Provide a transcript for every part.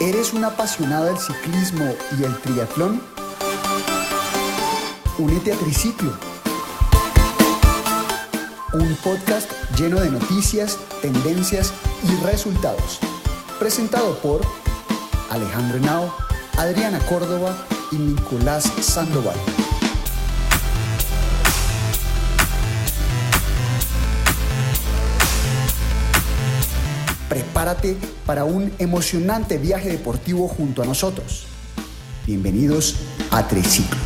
¿Eres un apasionado del ciclismo y el triatlón? Únete a Triciclo, un podcast lleno de noticias, tendencias y resultados. Presentado por Alejandro Henao, Adriana Córdoba y Nicolás Sandoval. Prepárate para un emocionante viaje deportivo junto a nosotros. Bienvenidos a Triciclo.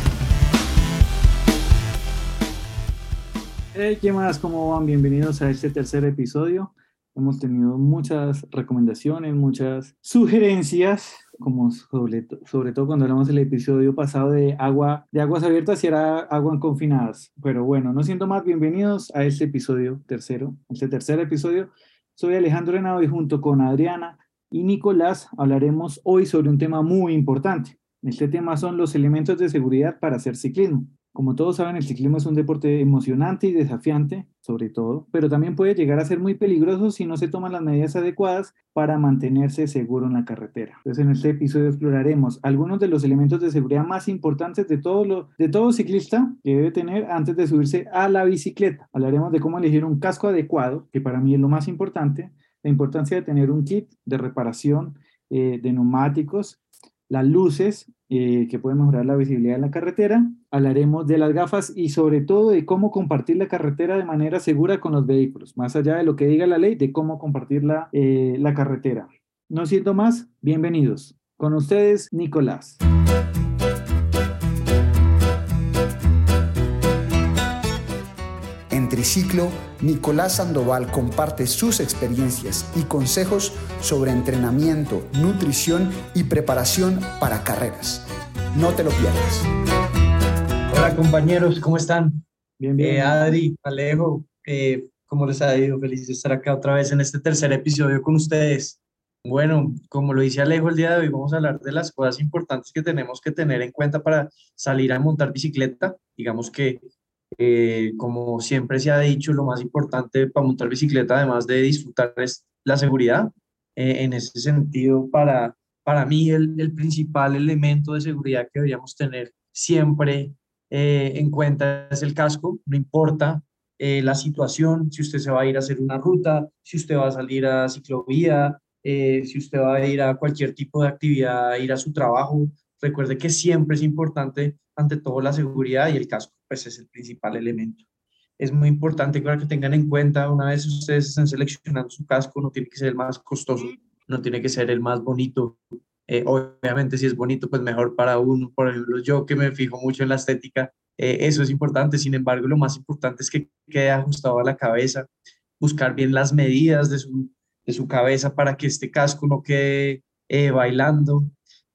Hey, ¿qué más? ¿Cómo van? Bienvenidos a este tercer episodio. Hemos tenido muchas recomendaciones, muchas sugerencias, como sobre, sobre, todo cuando hablamos del episodio pasado de agua de aguas abiertas y era agua confinadas. Pero bueno, no siento más, bienvenidos a este episodio tercero, este tercer episodio soy Alejandro Henao y junto con Adriana y Nicolás hablaremos hoy sobre un tema muy importante. Este tema son los elementos de seguridad para hacer ciclismo. Como todos saben, el ciclismo es un deporte emocionante y desafiante, sobre todo, pero también puede llegar a ser muy peligroso si no se toman las medidas adecuadas para mantenerse seguro en la carretera. Entonces, en este episodio exploraremos algunos de los elementos de seguridad más importantes de todo, lo, de todo ciclista que debe tener antes de subirse a la bicicleta. Hablaremos de cómo elegir un casco adecuado, que para mí es lo más importante, la importancia de tener un kit de reparación eh, de neumáticos, las luces eh, que pueden mejorar la visibilidad en la carretera. Hablaremos de las gafas y sobre todo de cómo compartir la carretera de manera segura con los vehículos, más allá de lo que diga la ley, de cómo compartir la, eh, la carretera. No siento más, bienvenidos. Con ustedes, Nicolás. En Triciclo, Nicolás Sandoval comparte sus experiencias y consejos sobre entrenamiento, nutrición y preparación para carreras. No te lo pierdas. Hola compañeros, ¿cómo están? Bien, bien. Eh, Adri, Alejo, eh, ¿cómo les ha ido? Feliz de estar acá otra vez en este tercer episodio con ustedes. Bueno, como lo dice Alejo el día de hoy, vamos a hablar de las cosas importantes que tenemos que tener en cuenta para salir a montar bicicleta. Digamos que eh, como siempre se ha dicho, lo más importante para montar bicicleta, además de disfrutar, es la seguridad. Eh, en ese sentido, para, para mí, el, el, principal elemento de seguridad que deberíamos tener siempre eh, en cuenta es el casco. No importa la situación, si usted se va a ir a hacer una ruta, si usted va a salir a ciclovía, si usted va a ir a cualquier tipo de actividad, ir a su trabajo, recuerde que siempre es importante, ante todo, la seguridad y el casco pues es el principal elemento. Es muy importante que tengan en cuenta, una vez ustedes están seleccionando su casco, no tiene que ser el más costoso, no tiene que ser el más bonito. Eh, obviamente, si es bonito, pues mejor para uno. Por ejemplo, yo que me fijo mucho en la estética, eh, eso es importante. Sin embargo, lo más importante es que quede ajustado a la cabeza, buscar bien las medidas de su, de su cabeza para que este casco no quede eh, bailando.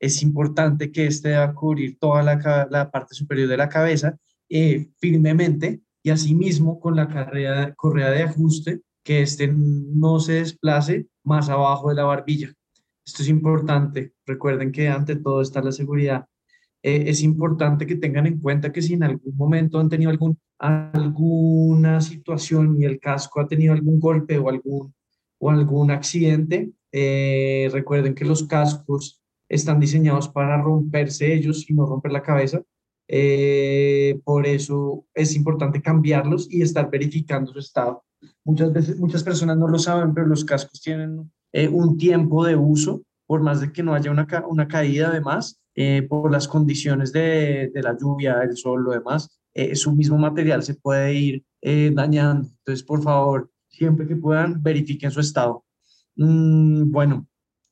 Es importante que este deba cubrir toda la, la parte superior de la cabeza eh, firmemente y asimismo con la carrera, correa de ajuste que este no se desplace más abajo de la barbilla. Esto es importante. Recuerden que ante todo está la seguridad. Eh, es importante que tengan en cuenta que si en algún momento han tenido algún, alguna situación y el casco ha tenido algún golpe o algún, o algún accidente, eh, recuerden que los cascos están diseñados para romperse ellos y no romper la cabeza. Eh, por eso es importante cambiarlos y estar verificando su estado. Muchas veces, muchas personas no lo saben, pero los cascos tienen eh, un tiempo de uso, por más de que no haya una, una caída además, eh, por las condiciones de, de, la lluvia, el sol, lo demás, su mismo material se puede ir dañando. Entonces, por favor, siempre que puedan, verifiquen su estado. Mm, bueno,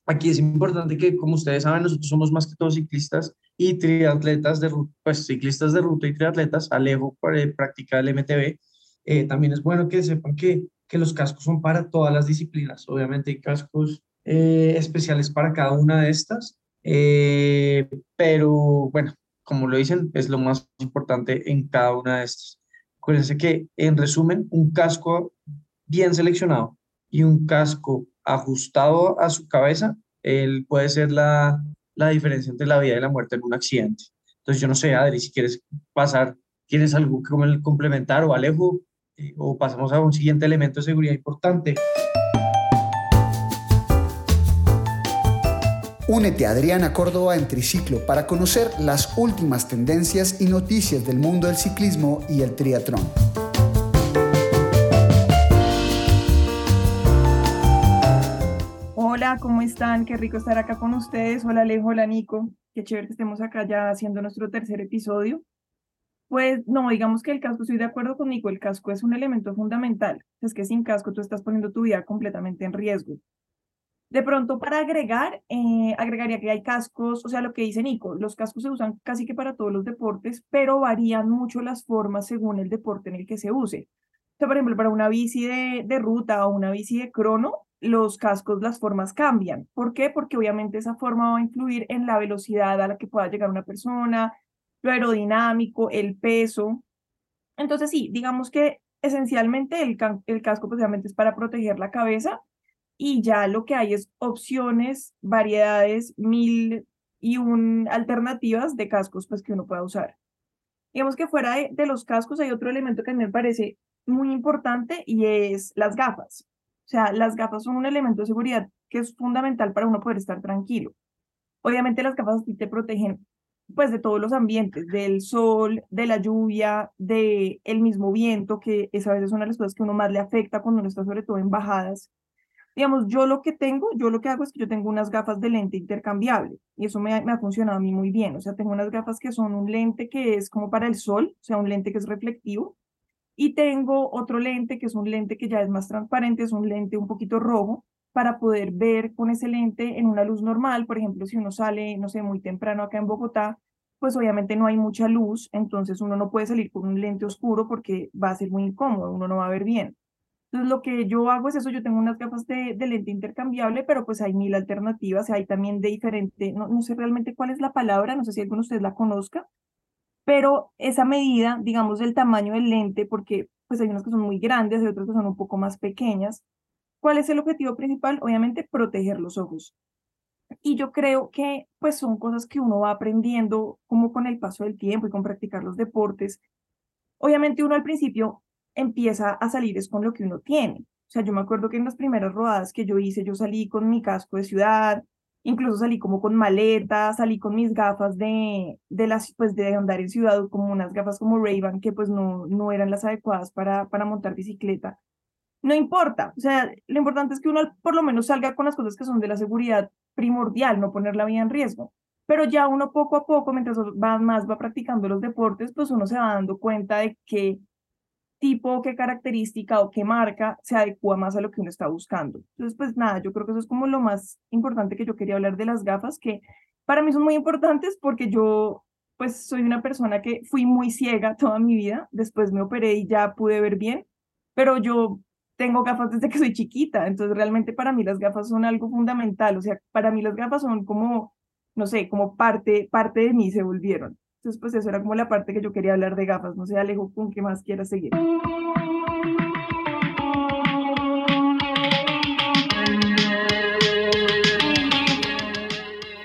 aquí es importante que, como ustedes saben, nosotros somos más que todos ciclistas y triatletas de pues ciclistas de ruta y triatletas, Alejo para practicar el MTB. Eh, también es bueno que sepan que, que los cascos son para todas las disciplinas. Obviamente hay cascos eh, especiales para cada una de estas, eh, pero bueno, como lo dicen, es lo más importante en cada una de estas. Acuérdense que, en resumen, un casco bien seleccionado y un casco ajustado a su cabeza, él puede ser la, la diferencia entre la vida y la muerte en un accidente. Entonces, yo no sé, Adri, si quieres pasar, ¿tienes algo que complementar o Alejo? Eh, o pasamos a un siguiente elemento de seguridad importante. Únete a Adriana Córdoba en Triciclo para conocer las últimas tendencias y noticias del mundo del ciclismo y el triatlón. ¿Cómo están? Qué rico estar acá con ustedes. Hola Alejo, hola Nico. Qué chévere que estemos acá ya haciendo nuestro tercer episodio. Pues no, digamos que el casco, estoy de acuerdo con Nico, el casco es un elemento fundamental. Es que sin casco tú estás poniendo tu vida completamente en riesgo. De pronto, para agregar, eh, agregaría que hay cascos, o sea, lo que dice Nico, los cascos se usan casi que para todos los deportes, pero varían mucho las formas según el deporte en el que se use. O sea, por ejemplo, para una bici de, de ruta o una bici de crono, los cascos, las formas cambian. ¿Por qué? Porque obviamente esa forma va a influir en la velocidad a la que pueda llegar una persona, lo aerodinámico, el peso. Entonces sí, digamos que esencialmente el, el casco pues obviamente es para proteger la cabeza y ya lo que hay es opciones, variedades, mil y un alternativas de cascos pues que uno pueda usar. Digamos que fuera de, de los cascos hay otro elemento que a mí me parece muy importante y es las gafas. O sea, las gafas son un elemento de seguridad que es fundamental para uno poder estar tranquilo. Obviamente las gafas te protegen pues de todos los ambientes, del sol, de la lluvia, de el mismo viento, que es a veces una de las cosas que uno más le afecta cuando uno está sobre todo en bajadas. Digamos, yo lo que tengo, yo lo que hago es que yo tengo unas gafas de lente intercambiable y eso me, me ha funcionado a mí muy bien. O sea, tengo unas gafas que son un lente que es como para el sol, o sea, un lente que es reflectivo y tengo otro lente que es un lente que ya es más transparente, es un lente un poquito rojo para poder ver con ese lente en una luz normal. Por ejemplo, si uno sale, no sé, muy temprano acá en Bogotá, pues obviamente no hay mucha luz, entonces uno no puede salir con un lente oscuro porque va a ser muy incómodo, uno no va a ver bien. Entonces lo que yo hago es eso, yo tengo unas gafas de, de lente intercambiable, pero pues hay mil alternativas, hay también de diferente, no, no sé realmente cuál es la palabra, no sé si alguno de ustedes la conozca, pero esa medida, digamos, del tamaño del lente, porque pues hay unas que son muy grandes y otras que son un poco más pequeñas. ¿Cuál es el objetivo principal? Obviamente, proteger los ojos. Y yo creo que pues son cosas que uno va aprendiendo como con el paso del tiempo y con practicar los deportes. Obviamente uno al principio empieza a salir con lo que uno tiene. O sea, yo me acuerdo que en las primeras rodadas que yo hice, yo salí con mi casco de ciudad, Incluso salí como con maletas, salí con mis gafas de, de las, pues de andar en ciudad, como unas gafas como Ray-Ban que pues no, no eran las adecuadas para, para montar bicicleta. No importa, o sea, lo importante es que uno por lo menos salga con las cosas que son de la seguridad primordial, no poner la vida en riesgo. Pero ya uno poco a poco, mientras va más va practicando los deportes, pues uno se va dando cuenta de que tipo, qué característica o qué marca se adecua más a lo que uno está buscando. Entonces, pues nada, yo creo que eso es como lo más importante que yo quería hablar de las gafas, que para mí son muy importantes porque yo, pues soy una persona que fui muy ciega toda mi vida, después me operé y ya pude ver bien, pero yo tengo gafas desde que soy chiquita, entonces realmente para mí las gafas son algo fundamental, o sea, para mí las gafas son como, no sé, como parte, parte de mí se volvieron. Entonces, pues eso era como la parte que yo quería hablar de gafas. No sé, Alejo, ¿con qué más quieras seguir?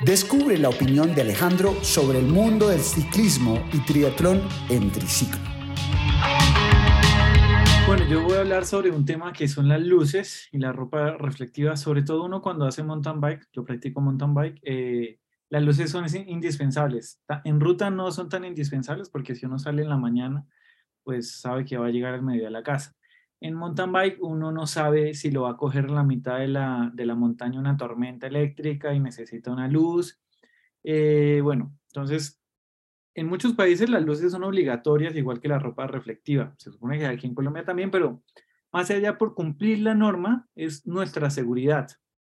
Descubre la opinión de Alejandro sobre el mundo del ciclismo y triatlón en triciclo. Bueno, yo voy a hablar sobre un tema que son las luces y la ropa reflectiva, sobre todo uno cuando hace mountain bike, yo practico mountain bike, eh, las luces son indispensables. En ruta no son tan indispensables porque si uno sale en la mañana, pues sabe que va a llegar al medio de la casa. En mountain bike uno no sabe si lo va a coger en la mitad de la, de la montaña una tormenta eléctrica y necesita una luz. Eh, bueno, entonces, en muchos países las luces son obligatorias, igual que la ropa reflectiva. Se supone que aquí en Colombia también, pero más allá por cumplir la norma es nuestra seguridad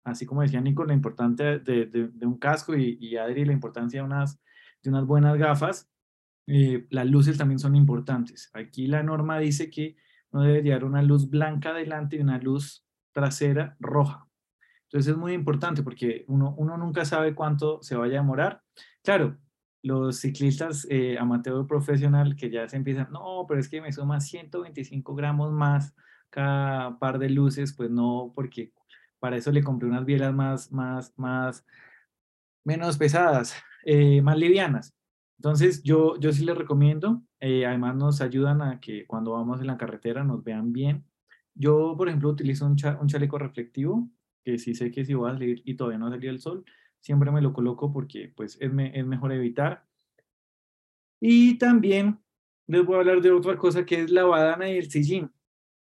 así como decía Nico, la importancia de, un casco y, Adri, la importancia de unas, de unas buenas gafas, eh, las luces también son importantes. Aquí la norma dice que no debe llevar una luz blanca delante y una luz trasera roja. Entonces es muy importante porque uno, uno nunca sabe cuánto se vaya a demorar. Claro, los ciclistas eh, amateur profesional que ya se empiezan, no, pero es que me suma 125 gramos más cada par de luces, pues no, porque para eso le compré unas bielas más, más, más, menos pesadas, eh, más livianas. Entonces, yo, yo sí les recomiendo. Eh, además, nos ayudan a que cuando vamos en la carretera nos vean bien. Yo, por ejemplo, utilizo un, chaleco reflectivo, que sí sé que si voy a salir y todavía no ha el sol, siempre me lo coloco porque pues es, es mejor evitar. Y también les voy a hablar de otra cosa que es la badana y el sillín.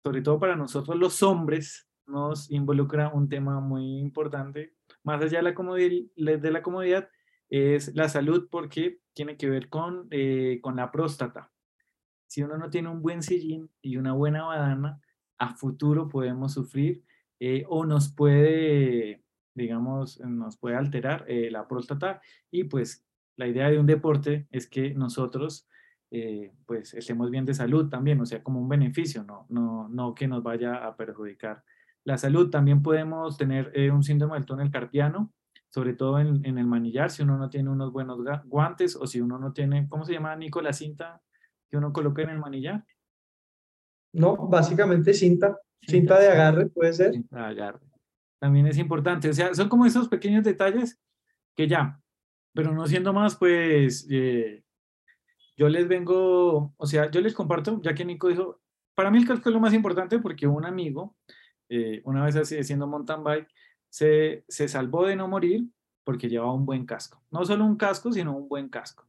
Sobre todo para nosotros los hombres nos involucra un tema muy importante, más allá de la comodidad, es la salud porque tiene que ver con, eh, con la próstata. Si uno no tiene un buen sillín y una buena badana, a futuro podemos sufrir eh, o nos puede, digamos, nos puede alterar eh, la próstata y pues la idea de un deporte es que nosotros pues estemos bien de salud también, o sea, como un beneficio, no, no, no que nos vaya a perjudicar la salud. También podemos tener un síndrome del túnel carpiano, sobre todo en, en, el manillar, si uno no tiene unos buenos guantes o si uno no tiene, ¿cómo se llama, Nico, la cinta que uno coloca en el manillar? No, básicamente cinta, cinta, de agarre puede ser. Cinta de agarre. También es importante, o sea, son como esos pequeños detalles que ya, pero no siendo más, pues eh, yo les vengo, o sea, yo les comparto, ya que Nico dijo, para mí el casco es lo más importante porque un amigo, eh, una vez así, haciendo mountain bike, se, se salvó de no morir porque llevaba un buen casco. No solo un casco, sino un buen casco.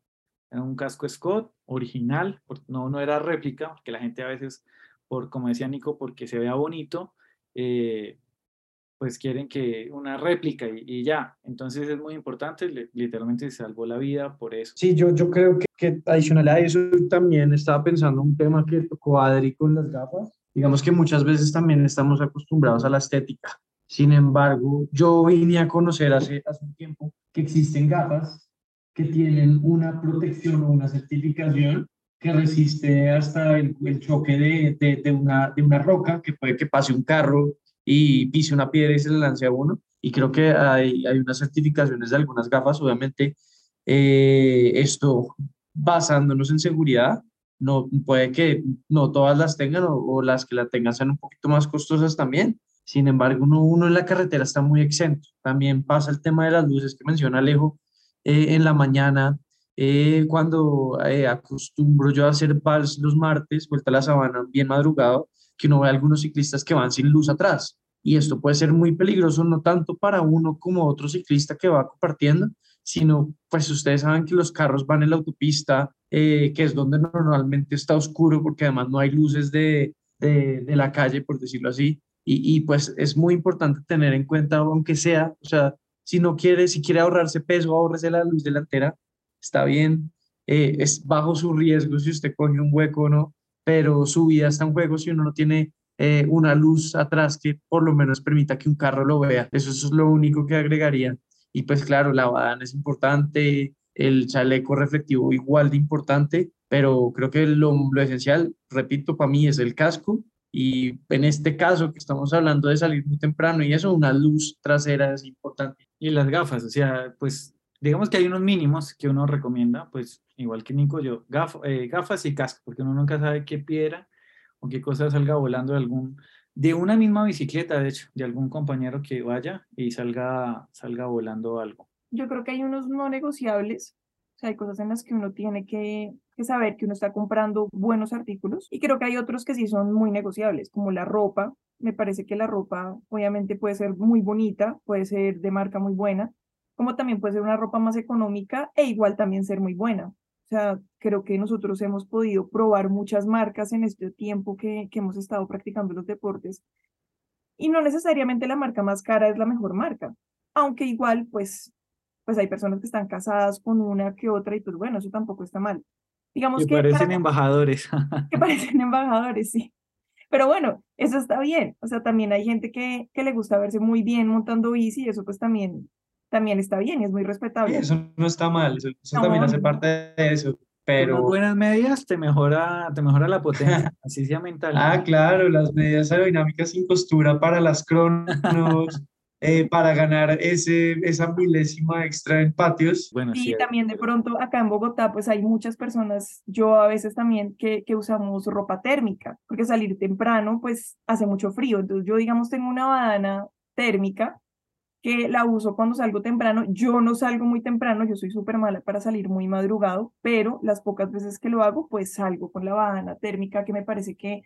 Era un casco Scott original, no, no era réplica, porque la gente a veces, por, como decía Nico, porque se vea bonito, eh, pues quieren que una réplica y, ya. Entonces es muy importante, literalmente se salvó la vida por eso. Sí, yo, yo creo que, que adicional a eso también estaba pensando un tema que tocó Adri con las gafas. Digamos que muchas veces también estamos acostumbrados a la estética sin embargo, yo vine a conocer hace, hace un tiempo que existen gafas que tienen una protección o una certificación que resiste hasta el, choque de, de, una, de una roca, que puede que pase un carro y pise una piedra y se le lance a uno. Y creo que hay, hay unas certificaciones de algunas gafas, obviamente, eh, esto basándonos en seguridad, no puede que no todas las tengan o, las que la tengan sean un poquito más costosas también, sin embargo, uno, en la carretera está muy exento. También pasa el tema de las luces que menciona Alejo eh, en la mañana. Eh, cuando eh, acostumbro yo a hacer vals los martes, vuelta a la sabana, bien madrugado, que uno ve algunos ciclistas que van sin luz atrás. Y esto puede ser muy peligroso, no tanto para uno como otro ciclista que va compartiendo, sino pues ustedes saben que los carros van en la autopista, que es donde normalmente está oscuro porque además no hay luces de, de, la calle, por decirlo así. Y, pues es muy importante tener en cuenta, aunque sea, o sea, si no quiere, si quiere ahorrarse peso, ahorrese la luz delantera, está bien, eh, es bajo su riesgo si usted coge un hueco o no, pero su vida está en juego si uno no tiene eh, una luz atrás que por lo menos permita que un carro lo vea. Eso, es lo único que agregaría. Y pues claro, la badana es importante, el chaleco reflectivo igual de importante, pero creo que lo, lo esencial, repito, para mí es el casco y en este caso que estamos hablando de salir muy temprano y eso, una luz trasera es importante. Y las gafas, o sea, pues digamos que hay unos mínimos que uno recomienda, pues igual que Nico, yo, eh, gafas y casco, porque uno nunca sabe qué piedra o qué cosa salga volando de algún, de una misma bicicleta, de hecho, de algún compañero que vaya y salga, salga volando algo. Yo creo que hay unos no negociables, o sea, hay cosas en las que uno tiene que que saber que uno está comprando buenos artículos y creo que hay otros que sí son muy negociables, como la ropa. Me parece que la ropa obviamente puede ser muy bonita, puede ser de marca muy buena, como también puede ser una ropa más económica e igual también ser muy buena. O sea, creo que nosotros hemos podido probar muchas marcas en este tiempo que, que hemos estado practicando los deportes y no necesariamente la marca más cara es la mejor marca, aunque igual pues pues hay personas que están casadas con una que otra y pues bueno, eso tampoco está mal. Digamos que, parecen embajadores. Que parecen embajadores, sí. Pero bueno, eso está bien. O sea, también hay gente que, que le gusta verse muy bien montando bici y eso pues también, también está bien y es muy respetable. Eso no está mal, eso, también hace parte de eso. Pero... buenas medias te mejora, te mejora la potencia, así sea mental. Ah, claro, las medias aerodinámicas sin costura para las cronos, eh, para ganar ese, esa milésima extra en patios. Bueno, y también de pronto acá en Bogotá, pues hay muchas personas, yo a veces también, que, que usamos ropa térmica, porque salir temprano, pues hace mucho frío. Entonces yo, digamos, tengo una badana térmica que la uso cuando salgo temprano. Yo no salgo muy temprano, yo soy súper mala para salir muy madrugado, pero las pocas veces que lo hago, pues salgo con la badana térmica que me parece que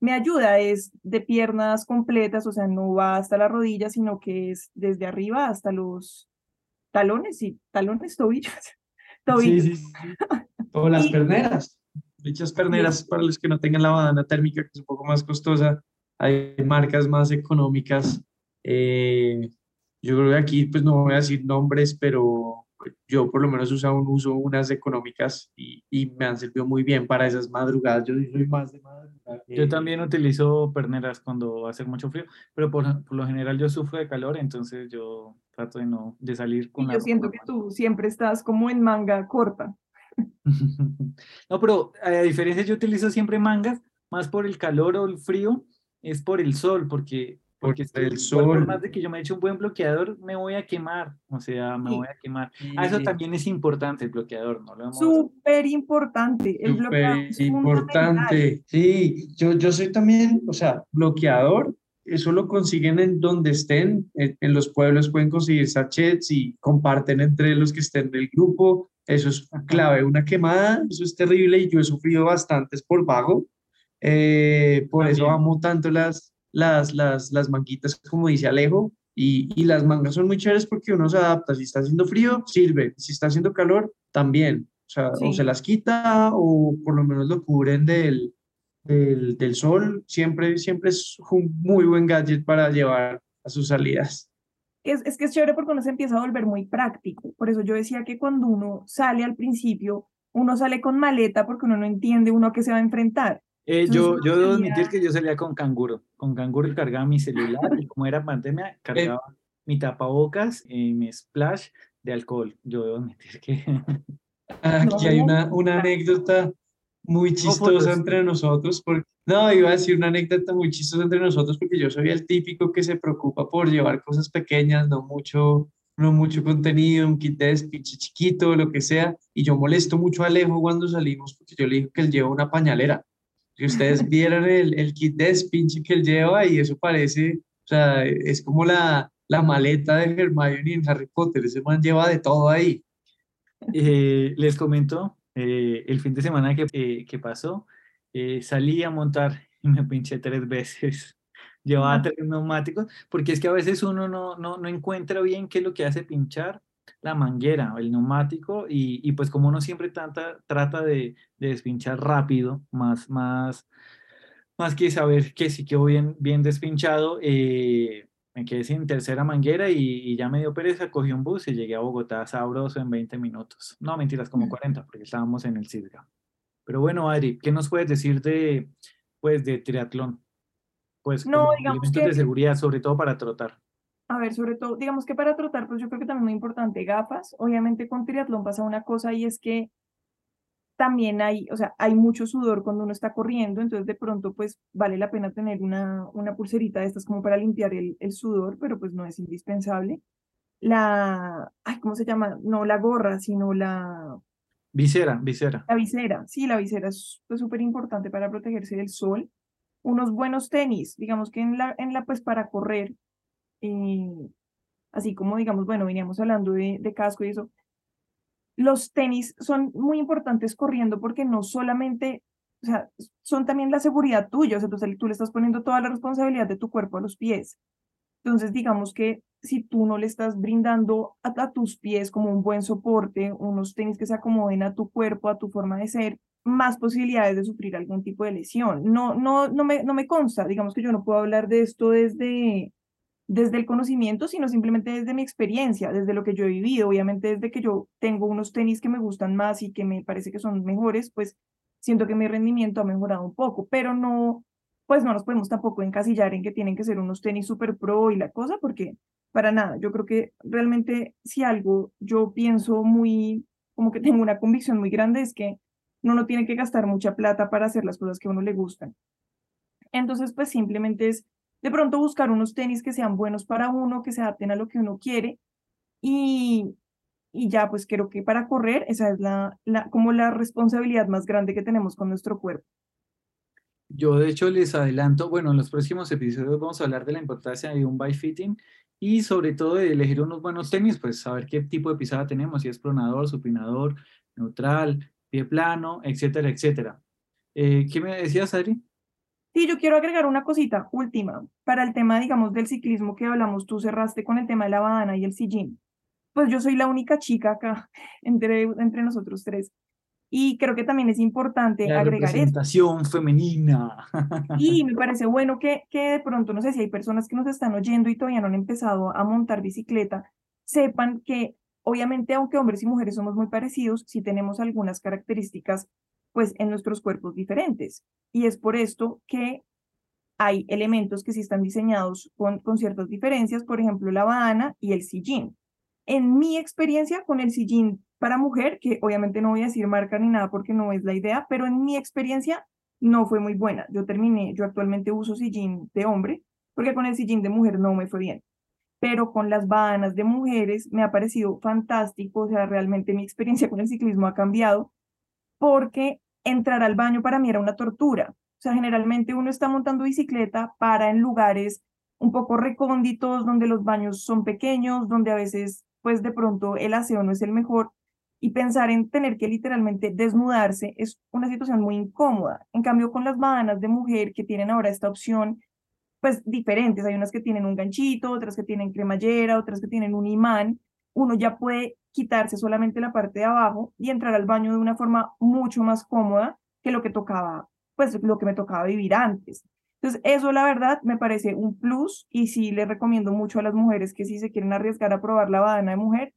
me ayuda, es de piernas completas, o sea, no va hasta la rodilla, sino que es desde arriba hasta los, talones y talones, tobillos. tobillos. Sí, sí, sí. O las perneras. Dichas perneras, para los que no tengan la badana térmica, que es un poco más costosa, hay marcas más económicas. Eh, yo creo que aquí, pues no voy a decir nombres, pero yo por lo menos uso, uso unas económicas y, y, me han servido muy bien para esas madrugadas. Yo soy más de madrugada. Yo también utilizo perneras cuando hace mucho frío, pero por, por, lo general yo sufro de calor, entonces yo trato de no de salir con y Yo siento que tú siempre estás como en manga corta. no, pero a diferencia yo utilizo siempre mangas, más por el calor o el frío, es por el sol, porque porque por el sol. Por más de que yo me eche un buen bloqueador, me voy a quemar. O sea, me Sí. voy a quemar. Ah, eso también es importante, el bloqueador, ¿no? Lo Súper importante. El bloqueador es Súper importante. Sí, yo, yo soy también, o sea, bloqueador. Eso lo consiguen en donde estén. En, en los pueblos pueden conseguir sachets y comparten entre los que estén del grupo. Eso es clave. Una quemada, eso es terrible y yo he sufrido bastantes por vago. Eh, por eso También. amo tanto las, las, las, las manguitas, como dice Alejo. Y, y las mangas son muy chéveres porque uno se adapta. Si está haciendo frío, sirve. Si está haciendo calor, también. O sea, o Sí. se las quita o por lo menos lo cubren del, del, del sol. Siempre, siempre es un muy buen gadget para llevar a sus salidas. Es, es que es chévere porque uno se empieza a volver muy práctico. Por eso yo decía que cuando uno sale al principio, uno sale con maleta porque uno no entiende uno a qué se va a enfrentar. Eh, yo, yo debo admitir que yo salía con canguro. Con canguro cargaba mi celular y como era pandemia, cargaba mi tapabocas y mi splash de alcohol. Yo debo admitir que... Aquí hay una, una anécdota muy chistosa entre nosotros. Porque, no, iba a decir una anécdota muy chistosa entre nosotros porque yo soy el típico que se preocupa por llevar cosas pequeñas, no mucho, no mucho contenido, un kit de despinche chiquito, lo que sea. Y yo molesto mucho a Alejo cuando salimos porque yo le digo que él lleva una pañalera. Si ustedes vieran el, el kit de despinche que él lleva y eso parece, o sea, es como la, la maleta de Hermione en Harry Potter. Ese man lleva de todo ahí. Eh, les comento, eh, el fin de semana que, eh, que pasó, eh, salí a montar y me pinché tres veces. Llevaba tres neumáticos, porque es que a veces uno no, no, no encuentra bien qué es lo que hace pinchar la manguera el neumático y, y pues como uno siempre trata, trata de, de despinchar rápido, más, más, más que saber que sí quedó bien, bien despinchado, eh, me quedé sin tercera manguera y, y ya me dio pereza, cogí un bus y llegué a Bogotá sabroso en 20 minutos. No, mentiras, como 40, porque estábamos en el Cisga. Pero bueno, Adri, ¿qué nos puedes decir de, pues, de triatlón? Pues No, digamos que- de seguridad, sobre todo para trotar. A ver, sobre todo, digamos que para trotar, pues yo creo que también muy importante, gafas. Obviamente con triatlón pasa una cosa y es que también hay, o sea, hay mucho sudor cuando uno está corriendo, entonces de pronto pues vale la pena tener una, una pulserita de estas como para limpiar el, el sudor, pero pues no es indispensable. La, ay, ¿cómo se llama? No la gorra, sino la, Visera, visera. la visera. Sí, la visera es pues, súper importante para protegerse del sol. Unos buenos tenis, digamos que en la, en la pues para correr, eh, así como digamos, bueno, veníamos hablando de, de casco y eso, los tenis son muy importantes corriendo porque no solamente, o sea, son también la seguridad tuya, o sea, tú, le estás poniendo toda la responsabilidad de tu cuerpo a los pies. Entonces, digamos que si tú no le estás brindando a, a tus pies como un buen soporte, unos tenis que se acomoden a tu cuerpo, a tu forma de ser, más posibilidades de sufrir algún tipo de lesión. No, no, no me, no me consta, digamos que yo no puedo hablar de esto desde, desde el conocimiento, sino simplemente desde mi experiencia, desde lo que yo he vivido. Obviamente desde que yo tengo unos tenis que me gustan más y que me parece que son mejores, pues siento que mi rendimiento ha mejorado un poco, pero no, pues no nos podemos tampoco encasillar en que tienen que ser unos tenis super pro y la cosa, porque para nada, yo creo que realmente si algo yo pienso muy, como que tengo una convicción muy grande, es que uno no tiene que gastar mucha plata para hacer las cosas que a uno le gustan. Entonces, pues simplemente es de pronto buscar unos tenis que sean buenos para uno, que se adapten a lo que uno quiere y, y ya, pues creo que para correr esa es la, la, como la responsabilidad más grande que tenemos con nuestro cuerpo. Yo de hecho les adelanto, bueno, en los próximos episodios vamos a hablar de la importancia de un bike fitting y sobre todo de elegir unos buenos tenis, pues saber qué tipo de pisada tenemos, si es pronador, supinador, neutral, pie plano, etcétera, etcétera. Eh, ¿Qué me decías, Adri? Sí, yo quiero agregar una cosita última para el tema, digamos, del ciclismo que hablamos. Tú cerraste con el tema de la badana y el sillín. pues yo soy la única chica acá entre, entre nosotros tres. Y creo que también es importante la agregar representación femenina. Y me parece bueno que, que de pronto, no sé si hay personas que nos están oyendo y todavía no han empezado a montar bicicleta, sepan que obviamente, aunque hombres y mujeres somos muy parecidos, sí tenemos algunas características pues en nuestros cuerpos diferentes. Y es por esto que hay elementos que sí están diseñados con, con ciertas diferencias, por ejemplo, la badana y el sillín. En mi experiencia con el sillín para mujer, que obviamente no voy a decir marca ni nada porque no es la idea, pero en mi experiencia no fue muy buena. Yo terminé, yo actualmente uso sillín de hombre, porque con el sillín de mujer no me fue bien. Pero con las bananas de mujeres me ha parecido fantástico, o sea, realmente mi experiencia con el ciclismo ha cambiado, porque entrar al baño para mí era una tortura. O sea, generalmente uno está montando bicicleta para en lugares un poco recónditos, donde los baños son pequeños, donde a veces, pues de pronto el aseo no es el mejor y pensar en tener que literalmente desnudarse es una situación muy incómoda. En cambio, con las bananas de mujer que tienen ahora esta opción, pues diferentes, hay unas que tienen un ganchito, otras que tienen cremallera, otras que tienen un imán, uno ya puede quitarse solamente la parte de abajo y entrar al baño de una forma mucho más cómoda que lo que tocaba, pues lo que me tocaba vivir antes. Entonces, eso la verdad me parece un plus y sí le recomiendo mucho a las mujeres que si se quieren arriesgar a probar la badana de mujer,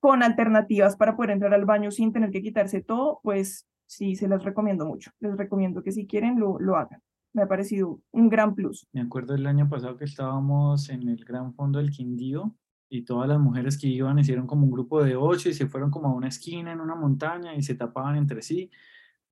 con alternativas para poder entrar al baño sin tener que quitarse todo, pues sí, se las recomiendo mucho. Les recomiendo que si quieren lo, lo hagan. Me ha parecido un gran plus. Me acuerdo el año pasado que estábamos en el Gran Fondo del Quindío y todas las mujeres que iban hicieron como un grupo de ocho y se fueron como a una esquina en una montaña y se tapaban entre sí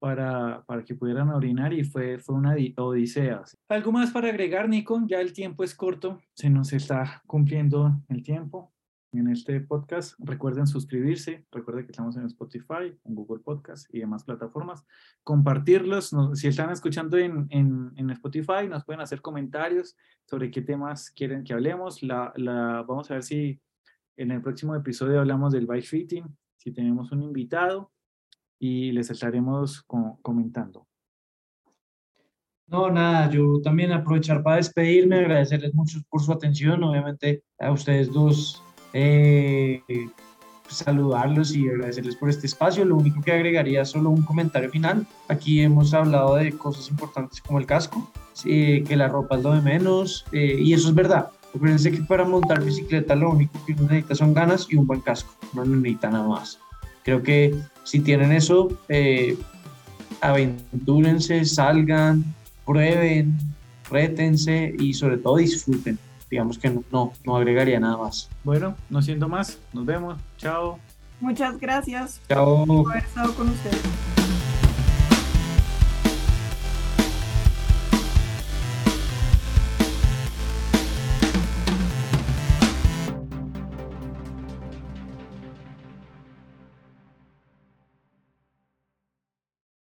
para, para que pudieran orinar y fue, fue una odisea. ¿Algo más para agregar, Nico? Ya el tiempo es corto, se nos está cumpliendo el tiempo en este podcast. Recuerden suscribirse, recuerden que estamos en Spotify, en Google Podcast y demás plataformas. Compartirlos, si están escuchando en, en, en, Spotify, nos pueden hacer comentarios sobre qué temas quieren que hablemos. La, la, vamos a ver si en el próximo episodio hablamos del bike fitting, si tenemos un invitado y les estaremos comentando. No, nada, yo también aprovechar para despedirme, agradecerles mucho por su atención, obviamente a ustedes dos eh, saludarlos y agradecerles por este espacio. Lo único que agregaría es solo un comentario final. Aquí hemos hablado de cosas importantes como el casco, que la ropa es lo de menos, eh, y eso es verdad. Acuérdense que para montar bicicleta lo único que uno necesita son ganas y un buen casco, no necesita nada más. Creo que si tienen eso, eh, aventúrense, salgan, prueben, rétense y sobre todo disfruten digamos que no, no, agregaría nada más. Bueno, no siendo más, nos vemos. Chao. Muchas gracias Chao. por haber estado con ustedes.